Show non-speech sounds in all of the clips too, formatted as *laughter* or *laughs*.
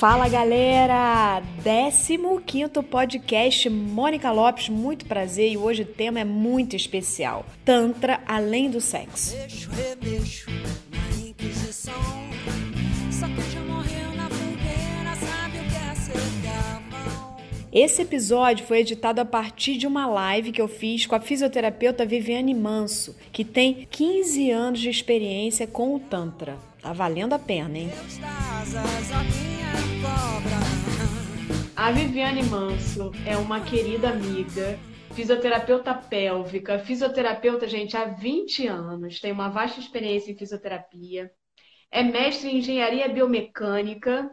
Fala galera! 15 podcast Mônica Lopes, muito prazer e hoje o tema é muito especial: Tantra além do sexo. Deixo, remexo, na Inquisição. Só que já morreu na fogueira, sabe o que é ser Esse episódio foi editado a partir de uma live que eu fiz com a fisioterapeuta Viviane Manso, que tem 15 anos de experiência com o Tantra. Tá valendo a pena, hein? A Viviane Manso é uma querida amiga, fisioterapeuta pélvica, fisioterapeuta, gente, há 20 anos, tem uma vasta experiência em fisioterapia, é mestre em engenharia biomecânica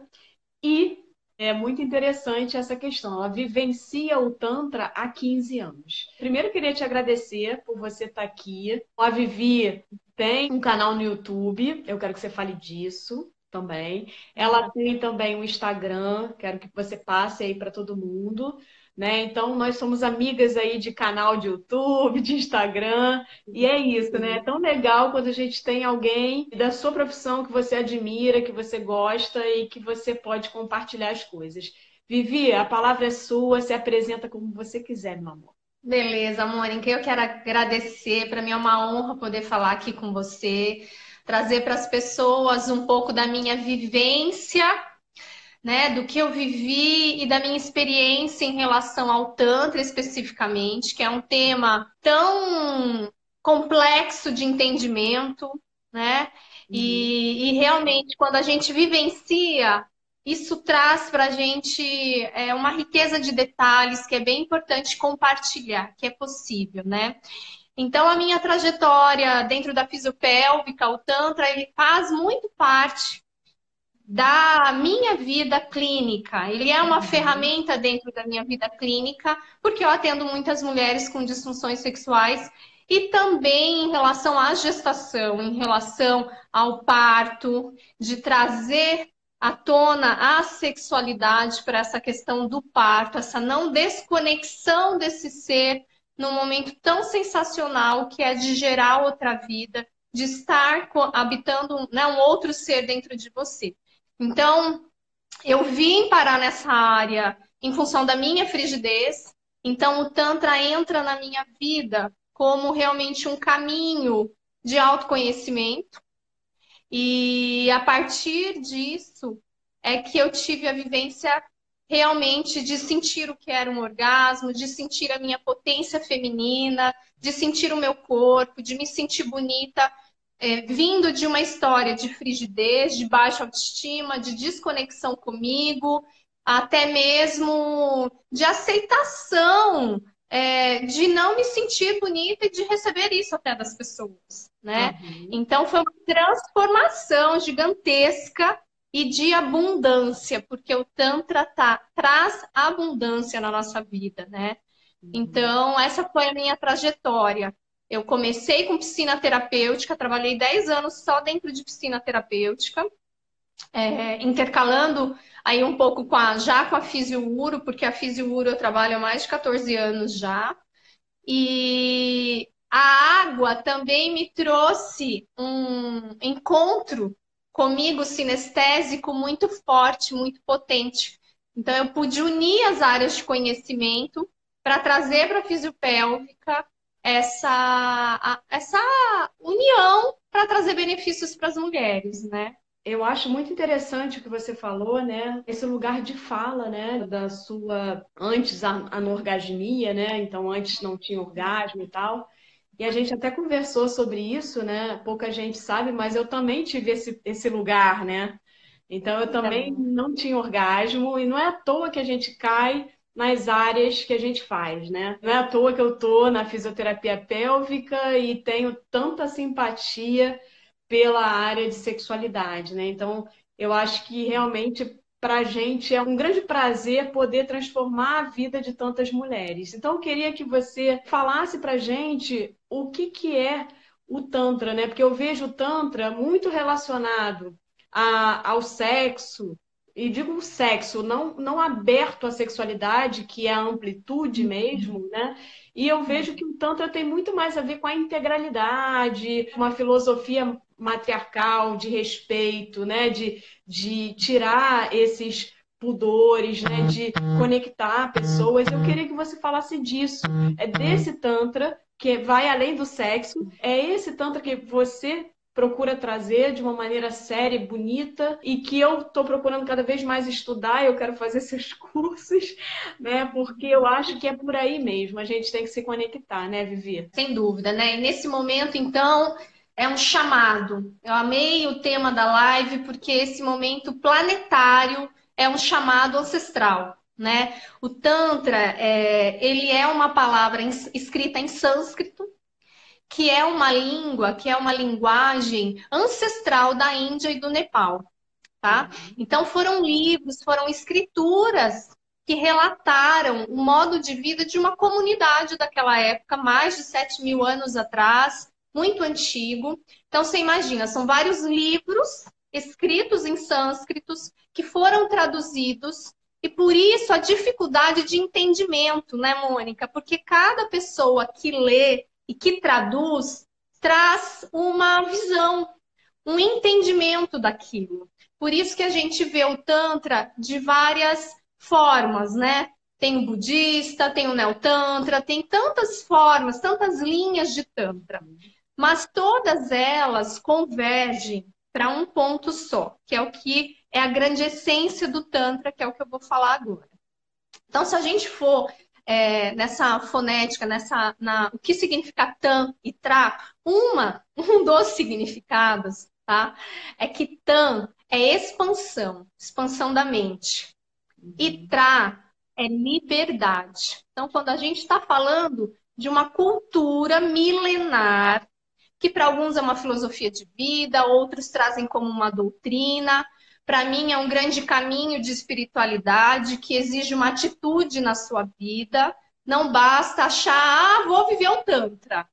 e é muito interessante essa questão. Ela vivencia o Tantra há 15 anos. Primeiro, queria te agradecer por você estar aqui. A Vivi tem um canal no YouTube, eu quero que você fale disso também. Ela tem também um Instagram, quero que você passe aí para todo mundo. Né? Então, nós somos amigas aí de canal de YouTube, de Instagram, e é isso, né? É tão legal quando a gente tem alguém da sua profissão que você admira, que você gosta e que você pode compartilhar as coisas. Vivi, a palavra é sua, se apresenta como você quiser, meu amor. Beleza, Mônica, eu quero agradecer, para mim é uma honra poder falar aqui com você trazer para as pessoas um pouco da minha vivência, né, do que eu vivi e da minha experiência em relação ao Tantra especificamente, que é um tema tão complexo de entendimento, né? E, e realmente, quando a gente vivencia, isso traz para a gente é, uma riqueza de detalhes que é bem importante compartilhar, que é possível, né? Então, a minha trajetória dentro da fisiopélvica, o Tantra, ele faz muito parte da minha vida clínica. Ele é uma uhum. ferramenta dentro da minha vida clínica, porque eu atendo muitas mulheres com disfunções sexuais e também em relação à gestação, em relação ao parto, de trazer à tona a sexualidade para essa questão do parto, essa não desconexão desse ser num momento tão sensacional que é de gerar outra vida, de estar habitando né, um outro ser dentro de você. Então, eu vim parar nessa área em função da minha frigidez. Então, o Tantra entra na minha vida como realmente um caminho de autoconhecimento. E a partir disso é que eu tive a vivência realmente de sentir o que era um orgasmo, de sentir a minha potência feminina, de sentir o meu corpo, de me sentir bonita, é, vindo de uma história de frigidez, de baixa autoestima, de desconexão comigo, até mesmo de aceitação, é, de não me sentir bonita e de receber isso até das pessoas, né? Uhum. Então foi uma transformação gigantesca e de abundância, porque o Tantra tá, traz abundância na nossa vida, né? Uhum. Então, essa foi a minha trajetória. Eu comecei com piscina terapêutica, trabalhei 10 anos só dentro de piscina terapêutica, é, intercalando aí um pouco com a, já com a Fisiuro, porque a Fisiuro eu trabalho há mais de 14 anos já. E a água também me trouxe um encontro comigo sinestésico muito forte, muito potente. Então, eu pude unir as áreas de conhecimento para trazer para a fisiopélvica essa, essa união para trazer benefícios para as mulheres, né? Eu acho muito interessante o que você falou, né? Esse lugar de fala, né? Da sua antes a anorgasmia, né? Então antes não tinha orgasmo e tal. E a gente até conversou sobre isso, né? Pouca gente sabe, mas eu também tive esse, esse lugar, né? Então eu também não tinha orgasmo, e não é à toa que a gente cai nas áreas que a gente faz, né? Não é à toa que eu tô na fisioterapia pélvica e tenho tanta simpatia pela área de sexualidade, né? Então, eu acho que realmente para a gente é um grande prazer poder transformar a vida de tantas mulheres. Então, eu queria que você falasse para a gente o que, que é o Tantra, né? Porque eu vejo o Tantra muito relacionado a, ao sexo, e digo sexo, não, não aberto à sexualidade, que é a amplitude mesmo, né? E eu vejo que o Tantra tem muito mais a ver com a integralidade, uma filosofia matriarcal, de respeito, né? De, de tirar esses pudores, né, de conectar pessoas. Eu queria que você falasse disso. É desse tantra que vai além do sexo. É esse tantra que você procura trazer de uma maneira séria e bonita e que eu estou procurando cada vez mais estudar, eu quero fazer *laughs* esses cursos, né? Porque eu acho que é por aí mesmo, a gente tem que se conectar, né, Vivi? Sem dúvida, né? E nesse momento, então, é um chamado. Eu amei o tema da live porque esse momento planetário é um chamado ancestral. Né? O Tantra, é, ele é uma palavra escrita em sânscrito, que é uma língua, que é uma linguagem ancestral da Índia e do Nepal, tá? Então foram livros, foram escrituras que relataram o modo de vida de uma comunidade daquela época, mais de 7 mil anos atrás, muito antigo. Então você imagina, são vários livros escritos em sânscritos que foram traduzidos e por isso a dificuldade de entendimento, né, Mônica? Porque cada pessoa que lê e que traduz traz uma visão, um entendimento daquilo. Por isso que a gente vê o Tantra de várias formas, né? Tem o budista, tem o neotantra, tem tantas formas, tantas linhas de Tantra. Mas todas elas convergem para um ponto só, que é o que é a grande essência do Tantra, que é o que eu vou falar agora. Então, se a gente for é, nessa fonética, nessa, na, o que significa tan e tra, uma, *laughs* um dos significados, tá? É que tan é expansão, expansão da mente. E uhum. tra é liberdade. Então, quando a gente está falando de uma cultura milenar, que para alguns é uma filosofia de vida, outros trazem como uma doutrina, para mim, é um grande caminho de espiritualidade que exige uma atitude na sua vida. Não basta achar, ah, vou viver o Tantra.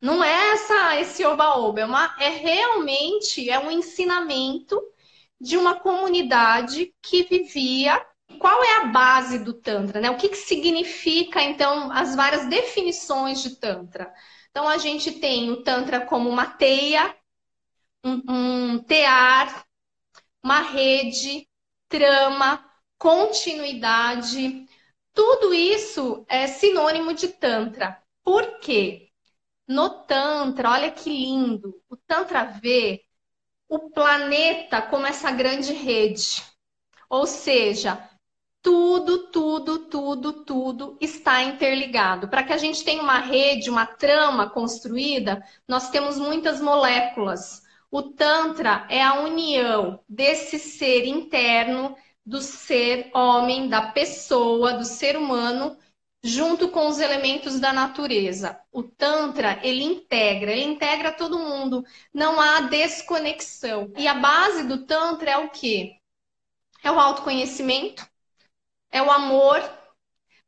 Não é essa, esse oba-oba, é, é realmente é um ensinamento de uma comunidade que vivia. Qual é a base do Tantra? Né? O que, que significa, então, as várias definições de Tantra? Então, a gente tem o Tantra como uma teia, um, um tear, uma rede, trama, continuidade. Tudo isso é sinônimo de Tantra. Por quê? No Tantra, olha que lindo, o Tantra vê o planeta como essa grande rede. Ou seja, tudo, tudo, tudo, tudo está interligado. Para que a gente tenha uma rede, uma trama construída, nós temos muitas moléculas. O Tantra é a união desse ser interno, do ser homem, da pessoa, do ser humano, junto com os elementos da natureza. O Tantra, ele integra, ele integra todo mundo. Não há desconexão. E a base do Tantra é o quê? É o autoconhecimento, é o amor.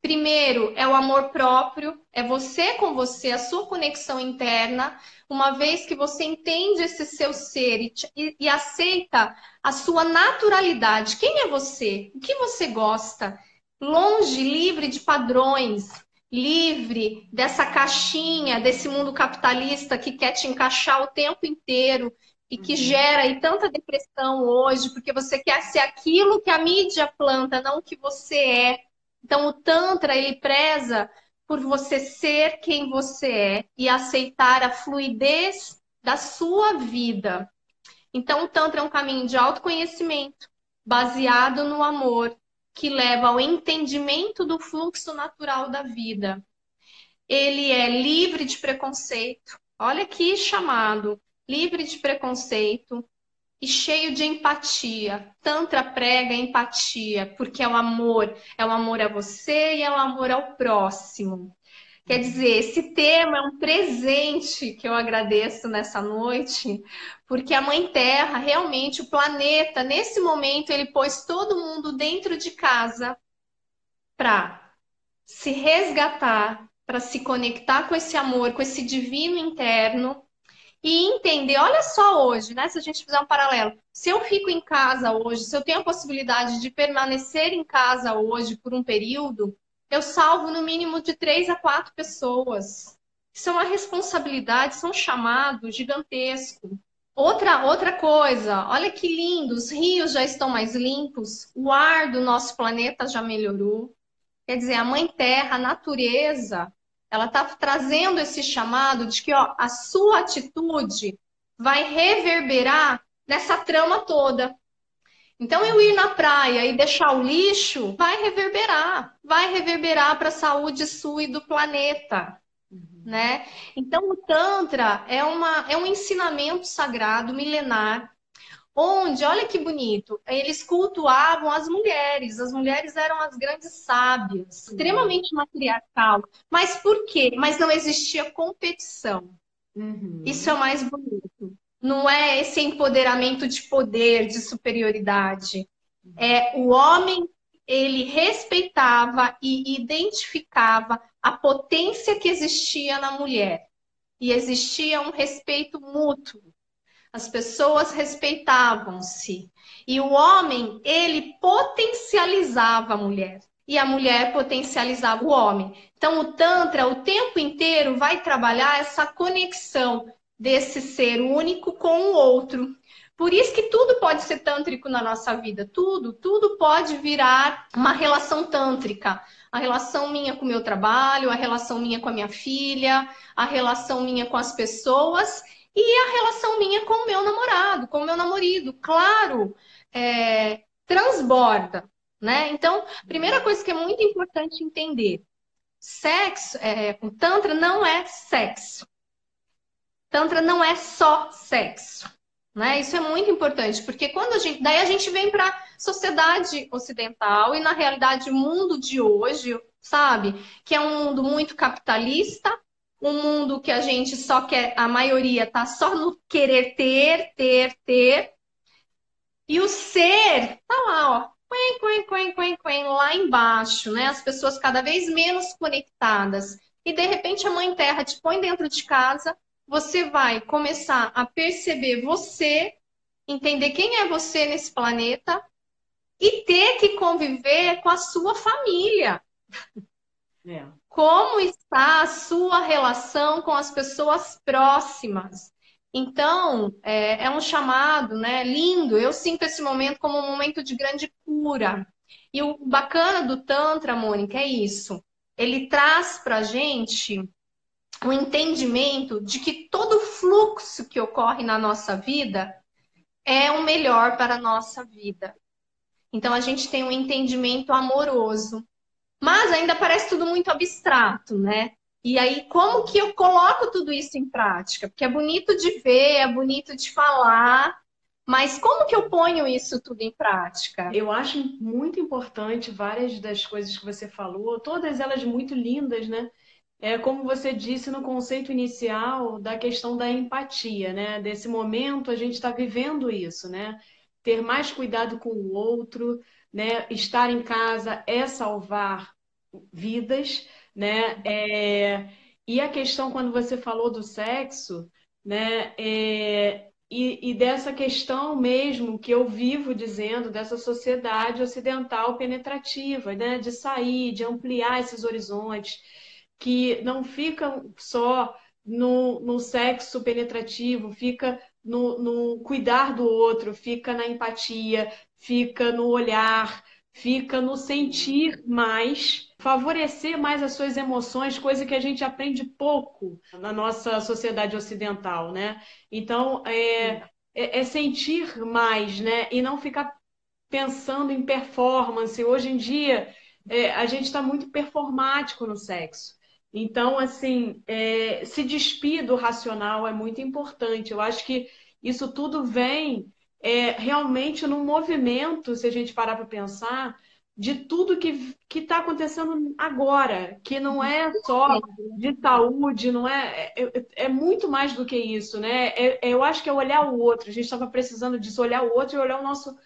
Primeiro, é o amor próprio, é você com você, a sua conexão interna uma vez que você entende esse seu ser e, e, e aceita a sua naturalidade. Quem é você? O que você gosta? Longe, livre de padrões, livre dessa caixinha, desse mundo capitalista que quer te encaixar o tempo inteiro e que uhum. gera aí tanta depressão hoje, porque você quer ser aquilo que a mídia planta, não o que você é. Então o Tantra, ele preza por você ser quem você é e aceitar a fluidez da sua vida. Então, o Tantra é um caminho de autoconhecimento, baseado no amor, que leva ao entendimento do fluxo natural da vida. Ele é livre de preconceito. Olha que chamado! Livre de preconceito, e cheio de empatia. Tantra prega empatia, porque é o amor, é o amor a você e é o amor ao próximo. Quer dizer, esse tema é um presente que eu agradeço nessa noite, porque a Mãe Terra, realmente, o planeta, nesse momento, ele pôs todo mundo dentro de casa para se resgatar, para se conectar com esse amor, com esse divino interno e entender, olha só hoje, né? Se a gente fizer um paralelo, se eu fico em casa hoje, se eu tenho a possibilidade de permanecer em casa hoje por um período, eu salvo no mínimo de três a quatro pessoas. Isso é uma responsabilidade, isso é um chamado gigantesco. Outra, outra coisa, olha que lindo, os rios já estão mais limpos, o ar do nosso planeta já melhorou. Quer dizer, a Mãe Terra, a natureza, ela está trazendo esse chamado de que ó, a sua atitude vai reverberar nessa trama toda. Então, eu ir na praia e deixar o lixo vai reverberar, vai reverberar para a saúde sua e do planeta né? Então o tantra é uma é um ensinamento sagrado milenar onde, olha que bonito, eles cultuavam as mulheres. As mulheres eram as grandes sábias, extremamente matriarcal. Mas por quê? Mas não existia competição. Uhum. Isso é o mais bonito. Não é esse empoderamento de poder, de superioridade. É o homem, ele respeitava e identificava a potência que existia na mulher. E existia um respeito mútuo. As pessoas respeitavam-se. E o homem, ele potencializava a mulher. E a mulher potencializava o homem. Então, o Tantra, o tempo inteiro, vai trabalhar essa conexão desse ser único com o outro. Por isso que tudo pode ser tântrico na nossa vida. Tudo, tudo pode virar uma relação tântrica a relação minha com o meu trabalho, a relação minha com a minha filha, a relação minha com as pessoas e a relação minha com o meu namorado, com o meu namorado. Claro, é, transborda, né? Então, primeira coisa que é muito importante entender: sexo, é, o Tantra não é sexo. Tantra não é só sexo. Né? Isso é muito importante, porque quando a gente. Daí a gente vem para a sociedade ocidental e, na realidade, o mundo de hoje, sabe? Que é um mundo muito capitalista, um mundo que a gente só quer, a maioria tá só no querer ter, ter, ter. E o ser tá lá, ó. Quen, quen, quen, quen, quen, lá embaixo, né? As pessoas cada vez menos conectadas. E de repente a mãe terra te põe dentro de casa você vai começar a perceber você, entender quem é você nesse planeta e ter que conviver com a sua família. É. Como está a sua relação com as pessoas próximas? Então, é, é, um chamado né, lindo. Eu sinto esse momento como um momento de grande cura. E o bacana do Tantra, Mônica, é isso. Ele traz para gente o entendimento de que todo fluxo que ocorre na nossa vida é o melhor para a nossa vida. Então a gente tem um entendimento amoroso. Mas ainda parece tudo muito abstrato, né? E aí, como que eu coloco tudo isso em prática? Porque é bonito de ver, é bonito de falar, mas como que eu ponho isso tudo em prática? Eu acho muito importante várias das coisas que você falou, todas elas muito lindas, né? é como você disse no conceito inicial da questão da empatia, né? Desse momento a gente está vivendo isso, né? Ter mais cuidado com o outro, né? Estar em casa é salvar vidas, né? É... E a questão quando você falou do sexo, né? É... E, e, dessa questão mesmo que eu vivo dizendo dessa sociedade ocidental penetrativa, né? De sair, de ampliar esses horizontes que não ficam só no, no sexo penetrativo, fica no, no cuidar do outro, fica na empatia, fica no olhar, fica no sentir mais, favorecer mais as suas emoções, coisa que a gente aprende pouco na nossa sociedade ocidental, né? Então, é, é, é sentir mais, né? E não ficar pensando em performance. Hoje em dia, é, a gente está muito performático no sexo. Então, assim, é, se despir do racional é muito importante. Eu acho que isso tudo vem é, realmente num movimento, se a gente parar para pensar, de tudo que está acontecendo agora, que não é só de saúde, não é, é, é muito mais do que isso, né? É, é eu acho que é olhar o outro. A gente estava precisando disso, olhar o outro e olhar o nosso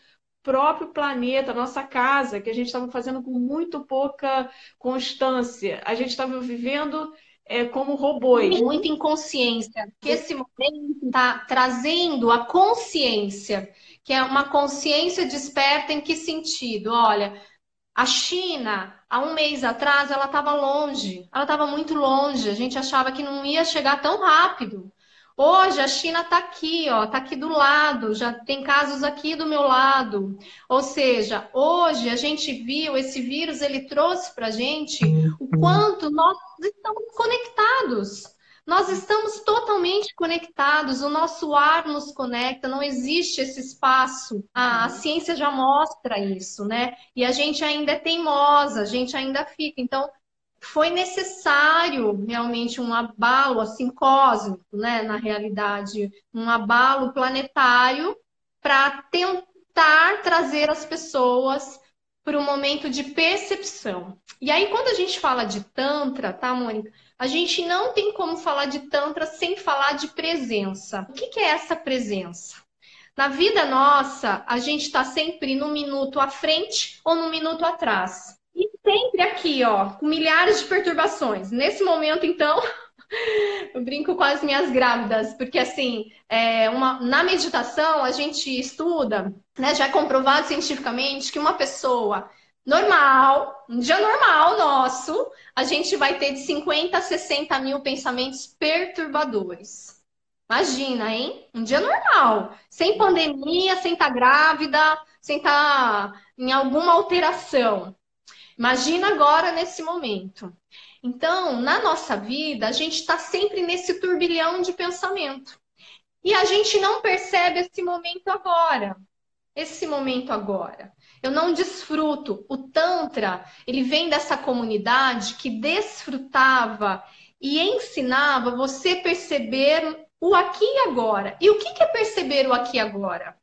próprio planeta, nossa casa, que a gente estava fazendo com muito pouca constância. A gente estava vivendo é, como robôs. Muita inconsciência. Que esse momento está trazendo a consciência, que é uma consciência desperta em que sentido? Olha, a China, há um mês atrás, ela estava longe, ela estava muito longe, a gente achava que não ia chegar tão rápido. Hoje a China está aqui, ó, está aqui do lado, já tem casos aqui do meu lado. Ou seja, hoje a gente viu esse vírus, ele trouxe para a gente o quanto nós estamos conectados. Nós estamos totalmente conectados, o nosso ar nos conecta, não existe esse espaço. A, a, ciência já mostra isso, né? E a gente ainda é teimosa, a gente ainda fica. Então, foi necessário realmente um abalo assim cósmico, né, na realidade, um abalo planetário para tentar trazer as pessoas para um momento de percepção. E aí quando a gente fala de tantra, tá, Mônica? A gente não tem como falar de tantra sem falar de presença. O que, que é essa presença? Na vida nossa, a gente está sempre no minuto à frente ou no minuto atrás. E sempre aqui, ó, com milhares de perturbações. Nesse momento, então, *laughs* eu brinco com as minhas grávidas, porque assim, é uma, na meditação a gente estuda, né, já é comprovado cientificamente que uma pessoa normal, um dia normal nosso, a gente vai ter de 50 a 60 mil pensamentos perturbadores. Imagina, hein? Um dia normal, sem pandemia, sem estar tá grávida, sem estar tá em alguma alteração. Imagina agora nesse momento. Então, na nossa vida, a gente está sempre nesse turbilhão de pensamento. E a gente não percebe esse momento agora. Esse momento agora. Eu não desfruto. O Tantra, ele vem dessa comunidade que desfrutava e ensinava você perceber o aqui e agora. E o que é perceber o aqui e agora?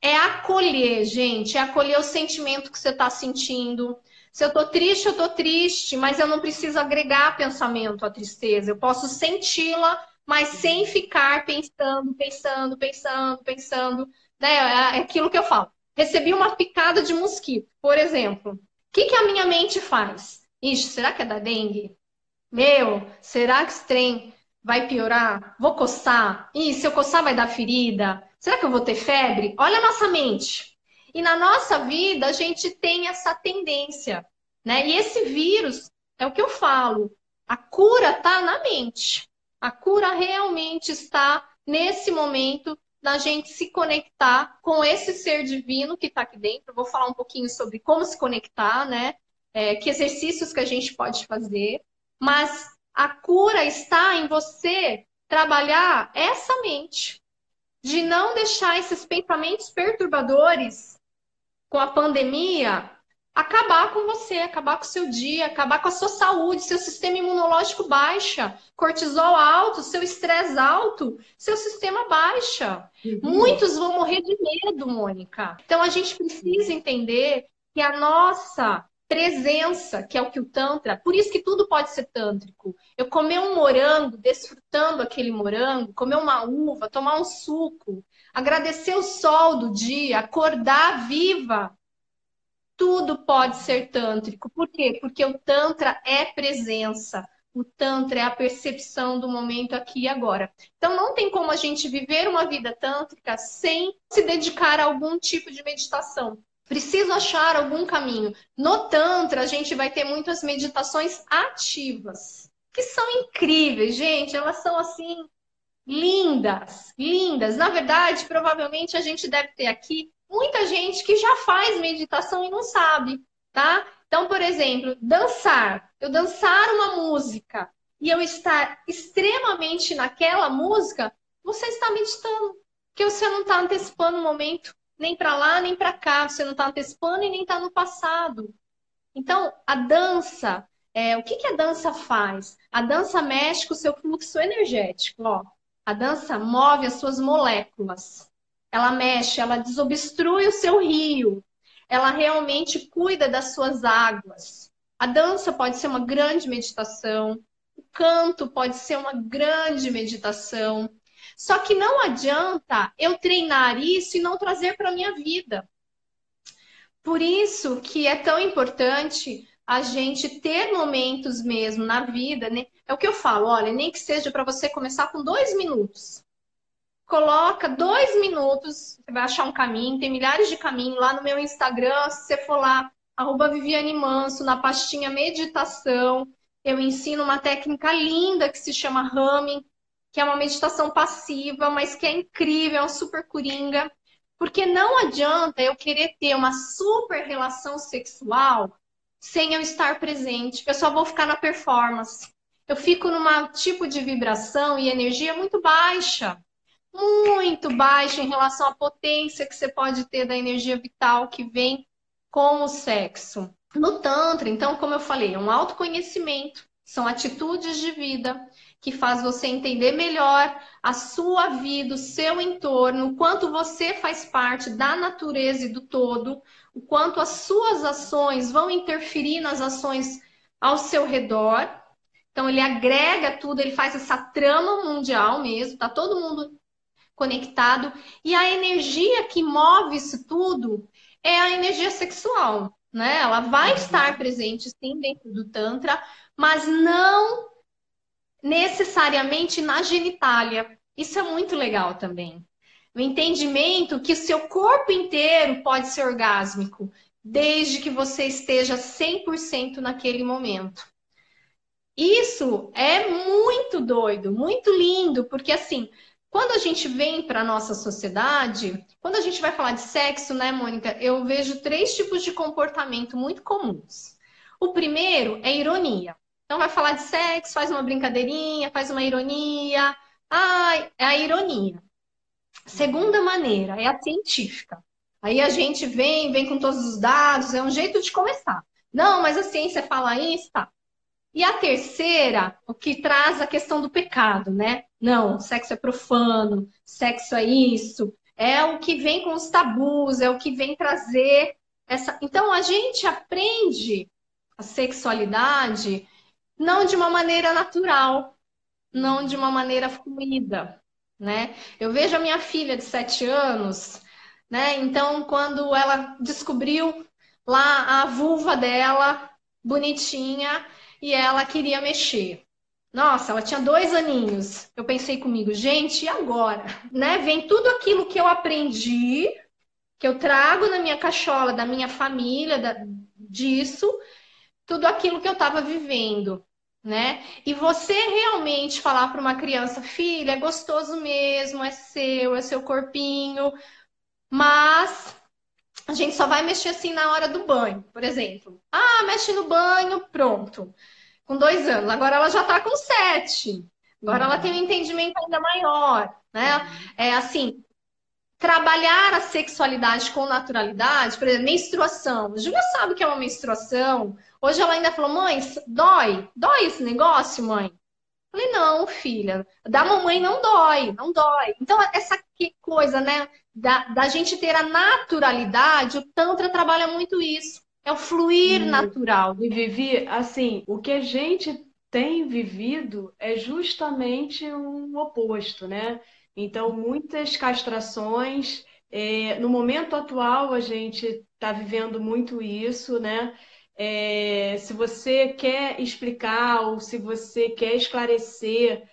É acolher, gente, é acolher o sentimento que você está sentindo, se eu tô triste, eu tô triste, mas eu não preciso agregar pensamento à tristeza. Eu posso senti-la, mas sem ficar pensando, pensando, pensando, pensando. Né? É, aquilo que eu falo. Recebi uma picada de mosquito, por exemplo. O que, que a minha mente faz? Ixi, será que é da dengue? Meu, será que esse trem vai piorar? Vou coçar? Ih, se eu coçar vai dar ferida? Será que eu vou ter febre? Olha a nossa mente. E na nossa vida, a gente tem essa tendência, né? E esse vírus, é o que eu falo, a cura está na mente. A cura realmente está nesse momento da gente se conectar com esse ser divino que está aqui dentro. Eu vou falar um pouquinho sobre como se conectar, né? É, que exercícios que a gente pode fazer. Mas a cura está em você trabalhar essa mente, de não deixar esses pensamentos perturbadores com a pandemia, acabar com você, acabar com o seu dia, acabar com a sua saúde, seu sistema imunológico baixa, cortisol alto, seu estresse alto, seu sistema baixa. Uhum. Muitos vão morrer de medo, Mônica. Então a gente precisa entender que a nossa presença, que é o que o Tantra, por isso que tudo pode ser tântrico. Eu comer um morango, desfrutando aquele morango, comer uma uva, tomar um suco, agradecer o sol do dia, acordar viva, tudo pode ser tântrico. Por quê? Porque o Tantra é presença. O Tantra é a percepção do momento aqui e agora. Então, não tem como a gente viver uma vida tântrica sem se dedicar a algum tipo de meditação. Preciso achar algum caminho. No Tantra, a gente vai ter muitas meditações ativas, que são incríveis, gente. Elas são assim lindas, lindas. Na verdade, provavelmente a gente deve ter aqui muita gente que já faz meditação e não sabe, tá? Então, por exemplo, dançar. Eu dançar uma música e eu estar extremamente naquela música, você está meditando. Porque você não está antecipando o momento nem para lá nem para cá. Você não está antecipando e nem está no passado. Então, a dança, é, o que, que a dança faz? A dança mexe com o seu fluxo energético. Ó. A dança move as suas moléculas. Ela mexe, ela desobstrui o seu rio. Ela realmente cuida das suas águas. A dança pode ser uma grande meditação. O canto pode ser uma grande meditação. Só que não adianta eu treinar isso e não trazer para a minha vida. Por isso que é tão importante a gente ter momentos mesmo na vida, né? É o que eu falo, olha, nem que seja para você começar com dois minutos. Coloca dois minutos, você vai achar um caminho, tem milhares de caminhos lá no meu Instagram, se você for lá, arroba Viviane Manso, na pastinha meditação, eu ensino uma técnica linda que se chama Humming, que é uma meditação passiva, mas que é incrível, é um super coringa. Porque não adianta eu querer ter uma super relação sexual sem eu estar presente. Eu só vou ficar na performance. Eu fico num tipo de vibração e energia muito baixa. Muito baixa em relação à potência que você pode ter da energia vital que vem com o sexo. No Tantra, então, como eu falei, é um autoconhecimento, são atitudes de vida que faz você entender melhor a sua vida, o seu entorno, o quanto você faz parte da natureza e do todo, o quanto as suas ações vão interferir nas ações ao seu redor. Então ele agrega tudo, ele faz essa trama mundial mesmo, tá todo mundo conectado e a energia que move isso tudo é a energia sexual, né? Ela vai uhum. estar presente sim dentro do tantra, mas não necessariamente na genitália. Isso é muito legal também. O entendimento que o seu corpo inteiro pode ser orgásmico, desde que você esteja 100% naquele momento. Isso é muito doido, muito lindo, porque assim, quando a gente vem para a nossa sociedade, quando a gente vai falar de sexo, né, Mônica, eu vejo três tipos de comportamento muito comuns. O primeiro é ironia. Então vai falar de sexo, faz uma brincadeirinha, faz uma ironia. Ah, é a ironia. Segunda maneira é a científica. Aí a gente vem, vem com todos os dados, é um jeito de começar. Não, mas a ciência fala isso, tá. E a terceira, o que traz a questão do pecado, né? Não, sexo é profano, sexo é isso, é o que vem com os tabus, é o que vem trazer essa. Então a gente aprende a sexualidade não de uma maneira natural, não de uma maneira fluida, né? Eu vejo a minha filha de sete anos, né? Então, quando ela descobriu lá a vulva dela, bonitinha, e ela queria mexer. Nossa, ela tinha dois aninhos. Eu pensei comigo, gente, e agora? Né? Vem tudo aquilo que eu aprendi, que eu trago na minha cachola, da minha família, da, disso, tudo aquilo que eu estava vivendo, né? E você realmente falar para uma criança, filha, é gostoso mesmo, é seu, é seu corpinho, mas a gente só vai mexer assim na hora do banho, por exemplo. Ah, mexe no banho, pronto. Com dois anos. Agora ela já está com sete. Agora ela tem um entendimento ainda maior, né? É assim, trabalhar a sexualidade com naturalidade, por exemplo, menstruação. Júlia sabe o que é uma menstruação. Hoje ela ainda falou, mãe, dói? Dói esse negócio, mãe? Eu falei, não, filha, da mamãe não dói, não dói. Então, essa coisa, né, da, da gente ter a naturalidade, o Tantra trabalha muito isso. É o fluir e, natural. E Vivi, assim, o que a gente tem vivido é justamente um oposto, né? Então, muitas castrações. É, no momento atual, a gente está vivendo muito isso, né? É, se você quer explicar ou se você quer esclarecer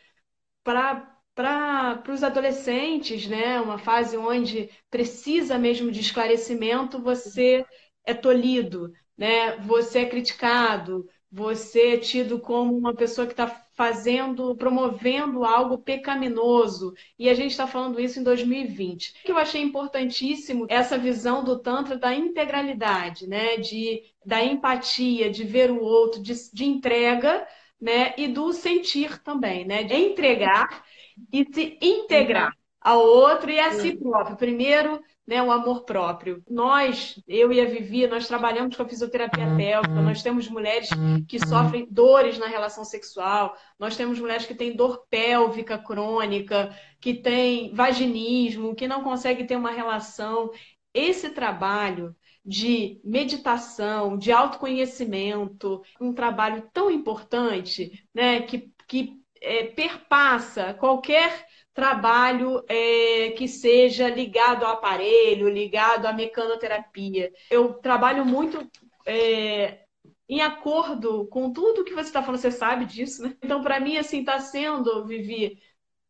para para os adolescentes, né? Uma fase onde precisa mesmo de esclarecimento, você é tolhido, né? Você é criticado, você é tido como uma pessoa que está fazendo, promovendo algo pecaminoso. E a gente está falando isso em 2020. O que eu achei importantíssimo essa visão do Tantra da integralidade, né? De, da empatia, de ver o outro, de, de entrega, né? E do sentir também, né? De entregar e se integrar ao outro e a si próprio. Primeiro, né, o amor próprio. Nós, eu e a Vivi, nós trabalhamos com a fisioterapia uhum. pélvica, nós temos mulheres que sofrem dores na relação sexual, nós temos mulheres que têm dor pélvica crônica, que têm vaginismo, que não conseguem ter uma relação. Esse trabalho de meditação, de autoconhecimento, um trabalho tão importante, né, que, que é, perpassa qualquer trabalho é, que seja ligado ao aparelho, ligado à mecanoterapia. Eu trabalho muito é, em acordo com tudo que você está falando, você sabe disso, né? Então, para mim, assim, está sendo, Vivi,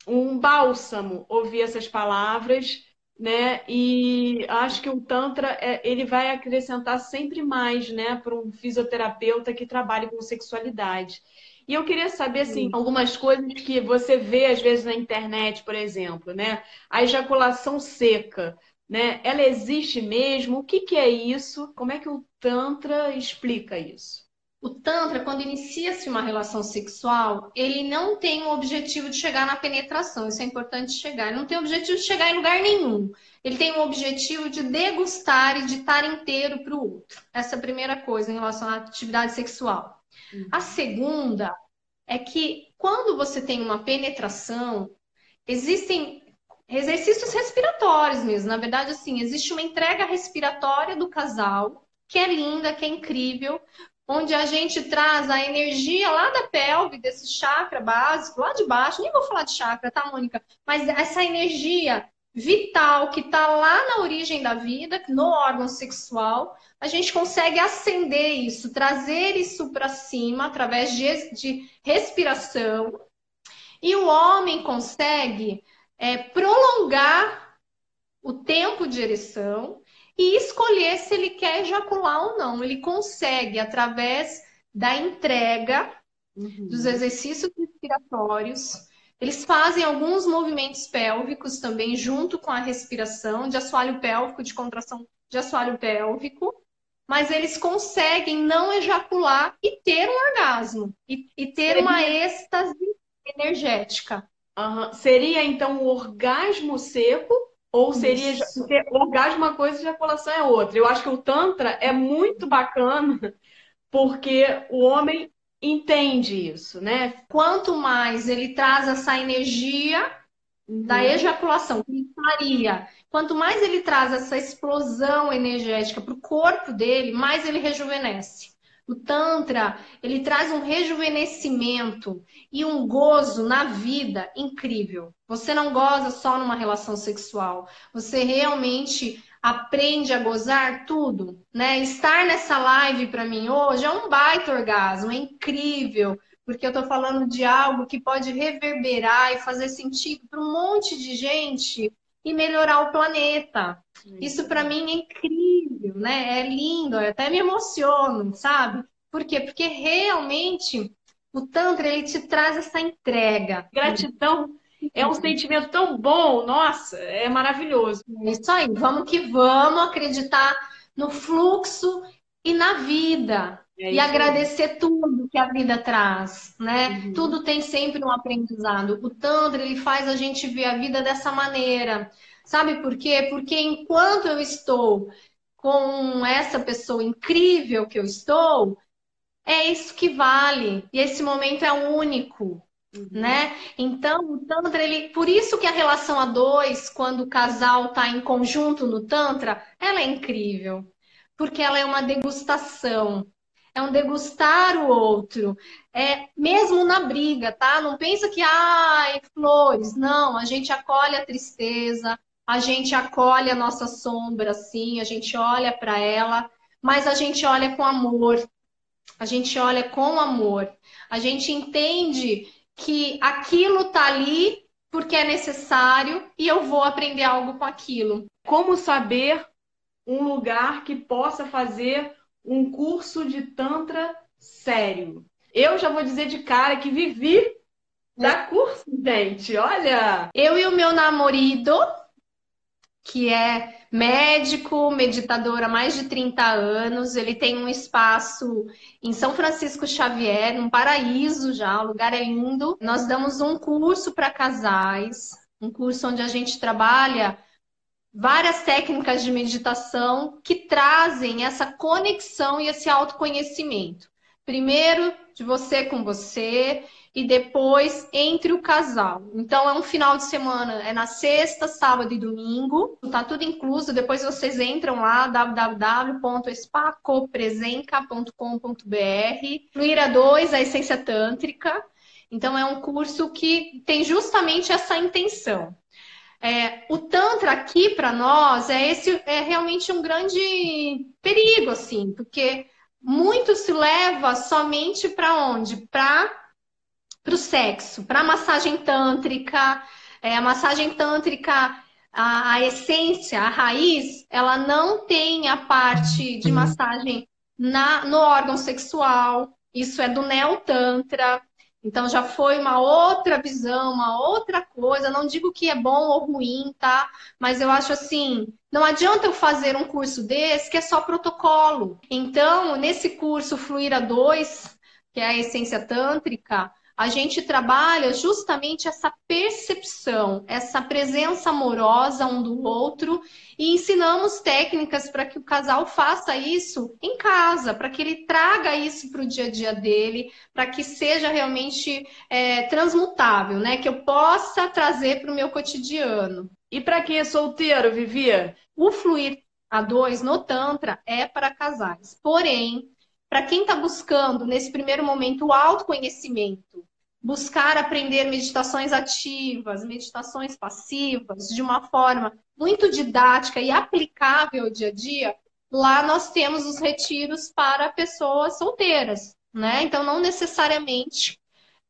um bálsamo ouvir essas palavras, né? E acho que o Tantra, é, ele vai acrescentar sempre mais, né, para um fisioterapeuta que trabalhe com sexualidade. E eu queria saber, assim, algumas coisas que você vê às vezes na internet, por exemplo, né? A ejaculação seca, né? Ela existe mesmo? O que, que é isso? Como é que o Tantra explica isso? O Tantra, quando inicia-se uma relação sexual, ele não tem o objetivo de chegar na penetração, isso é importante chegar. Ele não tem o objetivo de chegar em lugar nenhum. Ele tem o objetivo de degustar e de estar inteiro para o outro. Essa é a primeira coisa em relação à atividade sexual. A segunda é que quando você tem uma penetração, existem exercícios respiratórios mesmo. Na verdade, assim, existe uma entrega respiratória do casal que é linda, que é incrível, onde a gente traz a energia lá da pelve, desse chakra básico, lá de baixo, nem vou falar de chakra, tá, Mônica? Mas essa energia vital que está lá na origem da vida, no órgão sexual, a gente consegue acender isso, trazer isso para cima através de, de, respiração. E o homem consegue é, prolongar o tempo de ereção e escolher se ele quer ejacular ou não. Ele consegue, através da entrega uhum. dos exercícios respiratórios. Eles fazem alguns movimentos pélvicos também, junto com a respiração, de assoalho pélvico, de contração de assoalho pélvico, mas eles conseguem não ejacular e ter um orgasmo, e, e ter Seria... uma êxtase energética. Uhum. Seria então o orgasmo seco ou seria porque orgasmo é uma coisa e ejaculação é outra. Eu acho que o Tantra é muito bacana porque o homem entende isso, né? Quanto mais ele traz essa energia uhum. da ejaculação, que ele faria, quanto mais ele traz essa explosão energética para o corpo dele, mais ele rejuvenesce. O Tantra, ele traz um rejuvenescimento e um gozo na vida incrível. Você não goza só numa relação sexual, você realmente aprende a gozar tudo, né? Estar nessa live para mim hoje é um baita orgasmo, é incrível, porque eu tô falando de algo que pode reverberar e fazer sentido para um monte de gente e melhorar o planeta. Isso para mim é incrível, né? É lindo, eu até me emociono, sabe? Por quê? Porque realmente o Tantra ele te traz essa entrega. Gratidão é um sentimento tão bom, nossa, é maravilhoso. É isso aí, vamos que vamos acreditar no fluxo e na vida. É e agradecer tudo que a vida traz, né? Uhum. Tudo tem sempre um aprendizado. O Tantra, ele faz a gente ver a vida dessa maneira. Sabe por quê? Porque enquanto eu estou com essa pessoa incrível que eu estou, é isso que vale. E esse momento é único. Uhum. Né? Então, o Tantra, ele, por isso que a relação a dois, quando o casal está em conjunto no Tantra, ela é incrível. Porque ela é uma degustação é um degustar o outro. É mesmo na briga, tá? Não pensa que ai, flores, não, a gente acolhe a tristeza, a gente acolhe a nossa sombra assim, a gente olha para ela, mas a gente olha com amor. A gente olha com amor. A gente entende que aquilo tá ali porque é necessário e eu vou aprender algo com aquilo. Como saber um lugar que possa fazer um curso de Tantra sério. Eu já vou dizer de cara que vivi da curso, gente. Olha! Eu e o meu namorado, que é médico, meditador há mais de 30 anos, ele tem um espaço em São Francisco Xavier, um paraíso já, o lugar é lindo. Nós damos um curso para casais, um curso onde a gente trabalha várias técnicas de meditação que trazem essa conexão e esse autoconhecimento. Primeiro, de você com você e depois entre o casal. Então é um final de semana, é na sexta, sábado e domingo. Tá tudo incluso. Depois vocês entram lá www.espacopresenca.com.br. Fluira 2, a essência tântrica. Então é um curso que tem justamente essa intenção é, o Tantra aqui para nós é esse é realmente um grande perigo, assim, porque muito se leva somente para onde? Para o sexo, para a massagem tântrica. É, a massagem tântrica, a, a, essência, a raiz, ela não tem a parte de uhum. massagem na, no órgão sexual. Isso é do Neo Tantra. Então já foi uma outra visão, uma outra coisa. Não digo que é bom ou ruim, tá? Mas eu acho assim, não adianta eu fazer um curso desse que é só protocolo. Então, nesse curso Fluir a 2, que é a essência tântrica, a gente trabalha justamente essa percepção, essa presença amorosa um do outro e ensinamos técnicas para que o casal faça isso em casa, para que ele traga isso para o dia a dia dele, para que seja realmente é, transmutável, né? Que eu possa trazer para o meu cotidiano. E para quem é solteiro, Vivia? O fluir a dois no Tantra é para casais. Porém, para quem está buscando, nesse primeiro momento, o autoconhecimento, buscar aprender meditações ativas, meditações passivas, de uma forma muito didática e aplicável ao dia a dia, lá nós temos os retiros para pessoas solteiras, né? Então, não necessariamente.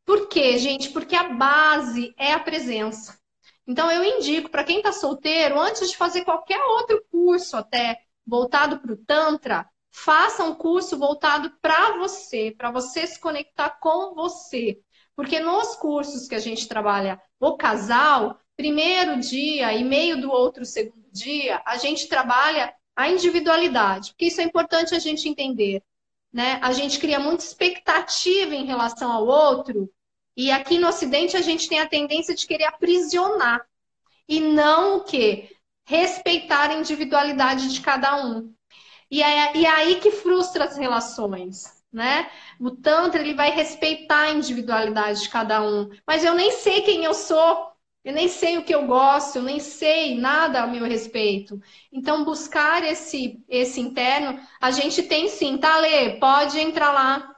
Por quê, gente? Porque a base é a presença. Então, eu indico para quem está solteiro, antes de fazer qualquer outro curso, até voltado para o Tantra, Faça um curso voltado para você, para você se conectar com você. Porque nos cursos que a gente trabalha o casal, primeiro dia e meio do outro segundo dia, a gente trabalha a individualidade, porque isso é importante a gente entender. Né? A gente cria muita expectativa em relação ao outro, e aqui no Ocidente a gente tem a tendência de querer aprisionar e não o quê? Respeitar a individualidade de cada um. E é, e é aí que frustra as relações, né? O Tantra, ele vai respeitar a individualidade de cada um. Mas eu nem sei quem eu sou, eu nem sei o que eu gosto, eu nem sei nada a meu respeito. Então, buscar esse, esse interno, a gente tem sim, tá, Lê? Pode entrar lá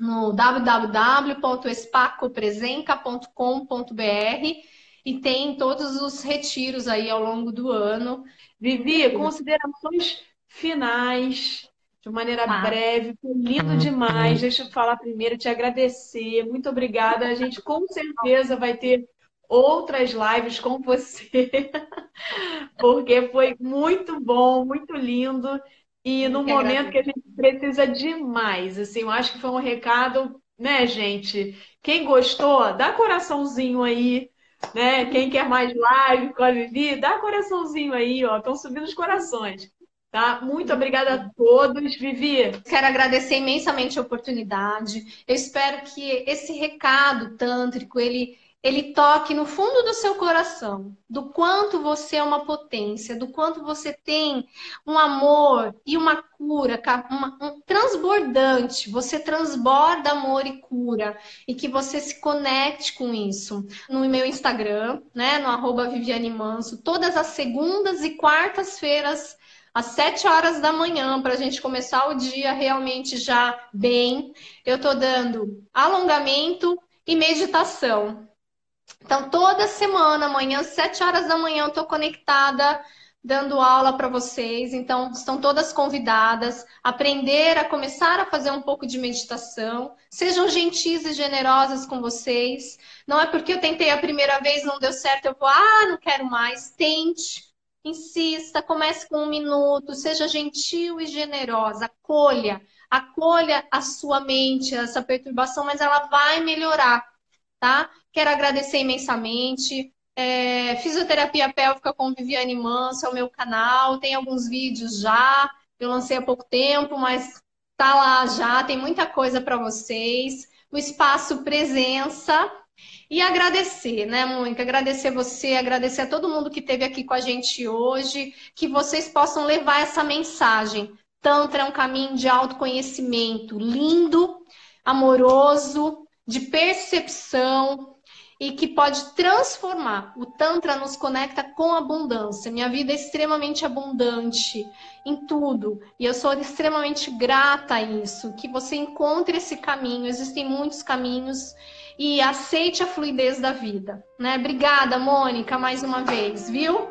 no www.espacopresenca.com.br e tem todos os retiros aí ao longo do ano. Vivi, considerações finais, de maneira ah. breve. Foi lindo demais. Deixa eu falar primeiro, te agradecer. Muito obrigada. A gente com certeza vai ter outras lives com você, *laughs* porque foi muito bom, muito lindo. E no momento que a gente precisa demais, assim, eu acho que foi um recado, né, gente? Quem gostou, dá coraçãozinho aí, né? Quem quer mais live com a Vivi, dá coraçãozinho aí, ó. Estão subindo os corações. Tá? Muito obrigada a todos. Vivi. Quero agradecer imensamente a oportunidade. Eu espero que esse recado tântrico ele ele toque no fundo do seu coração, do quanto você é uma potência, do quanto você tem um amor e uma cura, uma, um transbordante. Você transborda amor e cura e que você se conecte com isso. No meu Instagram, né, no arroba Viviane Manso, todas as segundas e quartas-feiras às 7 horas da manhã, para a gente começar o dia realmente já bem. Eu estou dando alongamento e meditação. Então, toda semana, amanhã, às 7 horas da manhã, eu estou conectada, dando aula para vocês. Então, estão todas convidadas a aprender a começar a fazer um pouco de meditação. Sejam gentis e generosas com vocês. Não é porque eu tentei a primeira vez, não deu certo, eu vou, ah, não quero mais. Tente Insista, comece com um minuto, seja gentil e generosa, acolha, acolha a sua mente, essa perturbação, mas ela vai melhorar, tá? Quero agradecer imensamente. É, fisioterapia pélvica com Viviane Manso é o meu canal, tem alguns vídeos já, eu lancei há pouco tempo, mas tá lá já, tem muita coisa para vocês. O espaço presença e agradecer, né, Mônica? Agradecer você, agradecer a todo mundo que esteve aqui com a gente hoje, que vocês possam levar essa mensagem. Tantra é um caminho de autoconhecimento lindo, amoroso, de percepção e que pode transformar. O Tantra nos conecta com abundância. Minha vida é extremamente abundante em tudo e eu sou extremamente grata a isso. Que você encontre esse caminho. Existem muitos caminhos e aceite a fluidez da vida. Né? Obrigada, Mônica, mais uma vez, viu?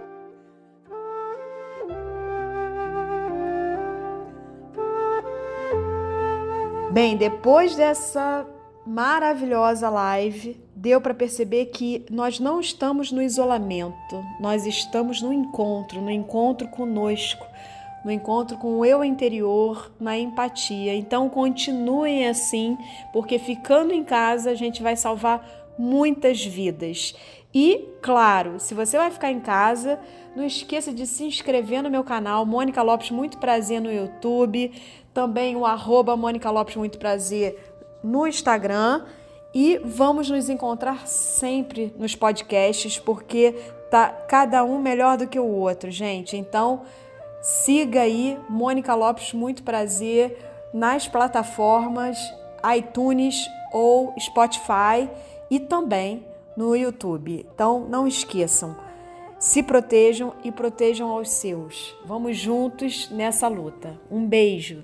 Bem, depois dessa maravilhosa live, deu para perceber que nós não estamos no isolamento, nós estamos no encontro, no encontro conosco, no encontro com o eu interior, na empatia. Então continuem assim, porque ficando em casa a gente vai salvar muitas vidas. E, claro, se você vai ficar em casa, não esqueça de se inscrever no meu canal, Mônica Lopes Muito Prazer no YouTube, também o arroba Mônica Lopes Muito Prazer no Instagram. E vamos nos encontrar sempre nos podcasts, porque tá cada um melhor do que o outro, gente. Então, siga aí Mônica Lopes Muito Prazer nas plataformas iTunes ou Spotify e também no YouTube. Então, não esqueçam, se protejam e protejam aos seus. Vamos juntos nessa luta. Um beijo.